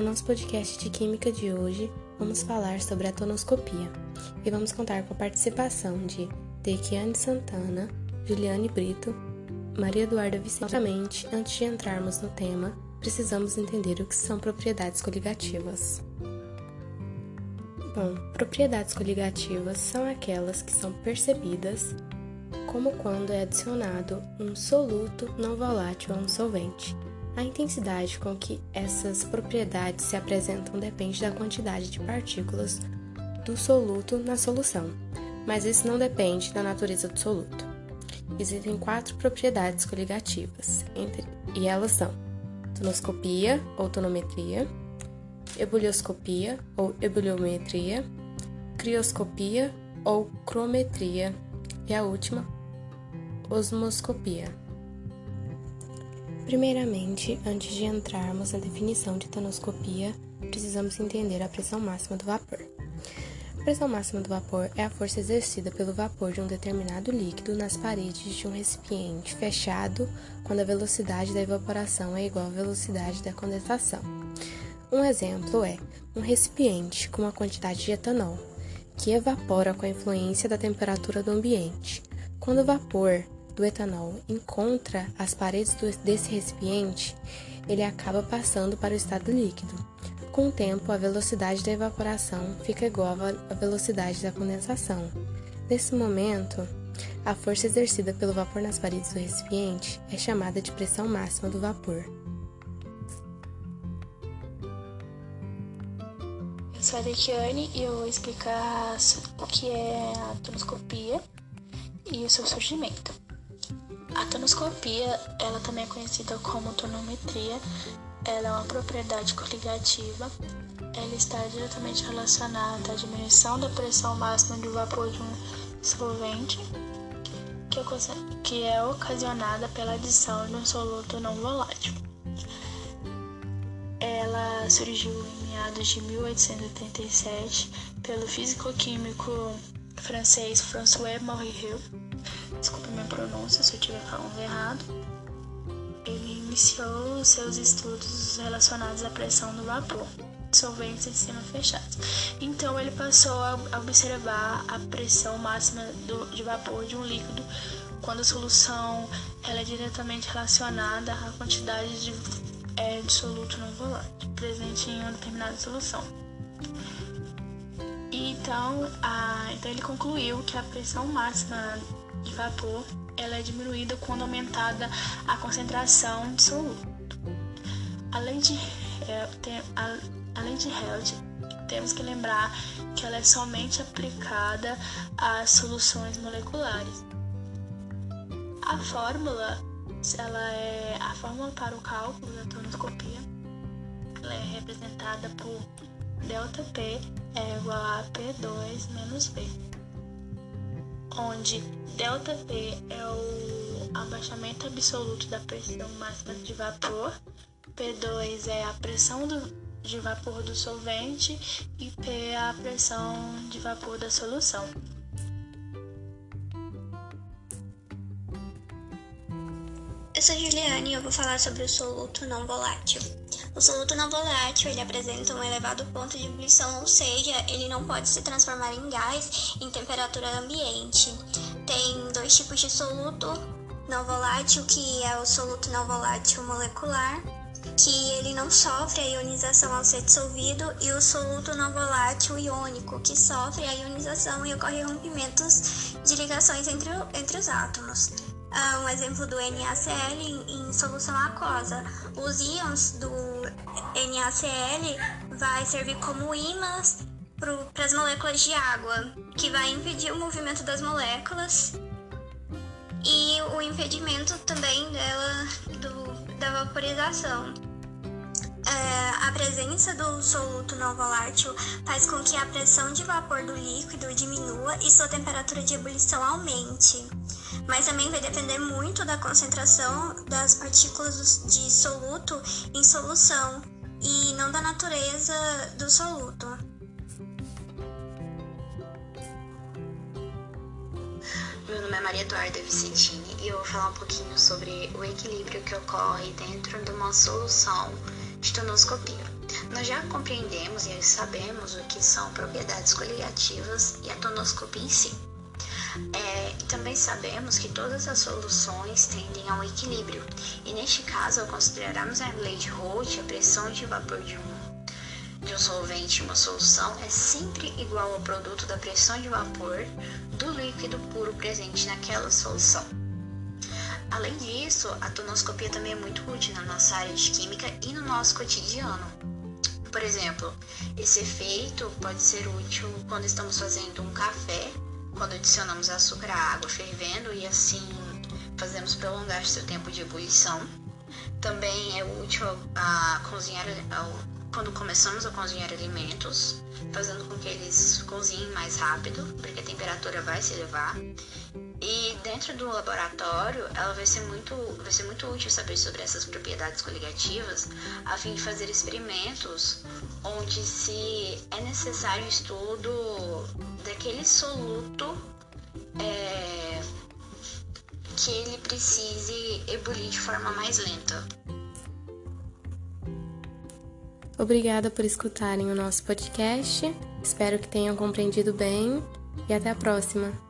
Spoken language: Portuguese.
No nosso podcast de Química de hoje, vamos falar sobre a tonoscopia e vamos contar com a participação de Tequiane Santana, Juliane Brito, Maria Eduarda Vicente. Antes de entrarmos no tema, precisamos entender o que são propriedades coligativas. Bom, propriedades coligativas são aquelas que são percebidas como quando é adicionado um soluto não volátil a um solvente. A intensidade com que essas propriedades se apresentam depende da quantidade de partículas do soluto na solução, mas isso não depende da natureza do soluto. Existem quatro propriedades coligativas, entre, e elas são tonoscopia ou tonometria, ebulioscopia ou ebuliometria, crioscopia ou crometria e a última, osmoscopia. Primeiramente, antes de entrarmos na definição de tonoscopia, precisamos entender a pressão máxima do vapor. A pressão máxima do vapor é a força exercida pelo vapor de um determinado líquido nas paredes de um recipiente fechado quando a velocidade da evaporação é igual à velocidade da condensação. Um exemplo é um recipiente com uma quantidade de etanol, que evapora com a influência da temperatura do ambiente. Quando o vapor do etanol encontra as paredes desse recipiente, ele acaba passando para o estado líquido. Com o tempo, a velocidade da evaporação fica igual à velocidade da condensação. Nesse momento, a força exercida pelo vapor nas paredes do recipiente é chamada de pressão máxima do vapor. Eu sou a Dekiane e eu vou explicar o que é a tonoscopia e o seu surgimento. A tonoscopia, ela também é conhecida como tonometria, ela é uma propriedade coligativa, ela está diretamente relacionada à diminuição da pressão máxima de vapor de um solvente, que é ocasionada pela adição de um soluto não volátil. Ela surgiu em meados de 1887 pelo físico-químico francês François Morrieu. Desculpe minha pronúncia estiver falando errado. Ele iniciou seus estudos relacionados à pressão do vapor, solventes em cima fechados. Então ele passou a observar a pressão máxima do, de vapor de um líquido quando a solução ela é diretamente relacionada à quantidade de é dissoluto não volátil presente em uma determinada solução. Então, a, então ele concluiu que a pressão máxima de vapor ela é diminuída quando aumentada a concentração de soluto. Além de, é, tem, além de temos que lembrar que ela é somente aplicada às soluções moleculares. A fórmula ela é a fórmula para o cálculo da tonoscopia. Ela é representada por ΔP é igual a P2 menos B, onde ΔP é o abaixamento absoluto da pressão máxima de vapor, P2 é a pressão do, de vapor do solvente e P é a pressão de vapor da solução. Eu sou Juliane e eu vou falar sobre o soluto não volátil. O soluto não volátil ele apresenta um elevado ponto de ebulição, ou seja, ele não pode se transformar em gás em temperatura ambiente. Tem dois tipos de soluto não volátil, que é o soluto não volátil molecular, que ele não sofre a ionização ao ser dissolvido, e o soluto não volátil iônico, que sofre a ionização e ocorre rompimentos de ligações entre, entre os átomos. Uh, um exemplo do NaCl em, em, solução aquosa. Os íons do NaCl vai servir como ímãs para as moléculas de água, que vai impedir o movimento das moléculas e o impedimento também dela do, da vaporização. Presença do soluto não volátil faz com que a pressão de vapor do líquido diminua e sua temperatura de ebulição aumente mas também vai depender muito da concentração das partículas de soluto em solução e não da natureza do soluto. Meu nome é Maria Eduarda Vicentini e eu vou falar um pouquinho sobre o equilíbrio que ocorre dentro de uma solução de tonoscopia. Nós já compreendemos e sabemos o que são propriedades coligativas e a tonoscopia em si. É, também sabemos que todas as soluções tendem a um equilíbrio, e neste caso, ao considerarmos a lei de Roth, a pressão de vapor de um, de um solvente em uma solução é sempre igual ao produto da pressão de vapor do líquido puro presente naquela solução. Além disso, a tonoscopia também é muito útil na nossa área de química e no nosso cotidiano. Por exemplo, esse efeito pode ser útil quando estamos fazendo um café quando adicionamos açúcar à água fervendo e assim fazemos prolongar seu tempo de ebulição. Também é útil a cozinhar quando começamos a cozinhar alimentos, fazendo com que eles cozinhem mais rápido, porque a temperatura vai se elevar. E dentro do laboratório, ela vai ser muito, vai ser muito útil saber sobre essas propriedades coligativas, a fim de fazer experimentos onde se é necessário estudo daquele soluto é, que ele precise ebulir de forma mais lenta. Obrigada por escutarem o nosso podcast. Espero que tenham compreendido bem e até a próxima.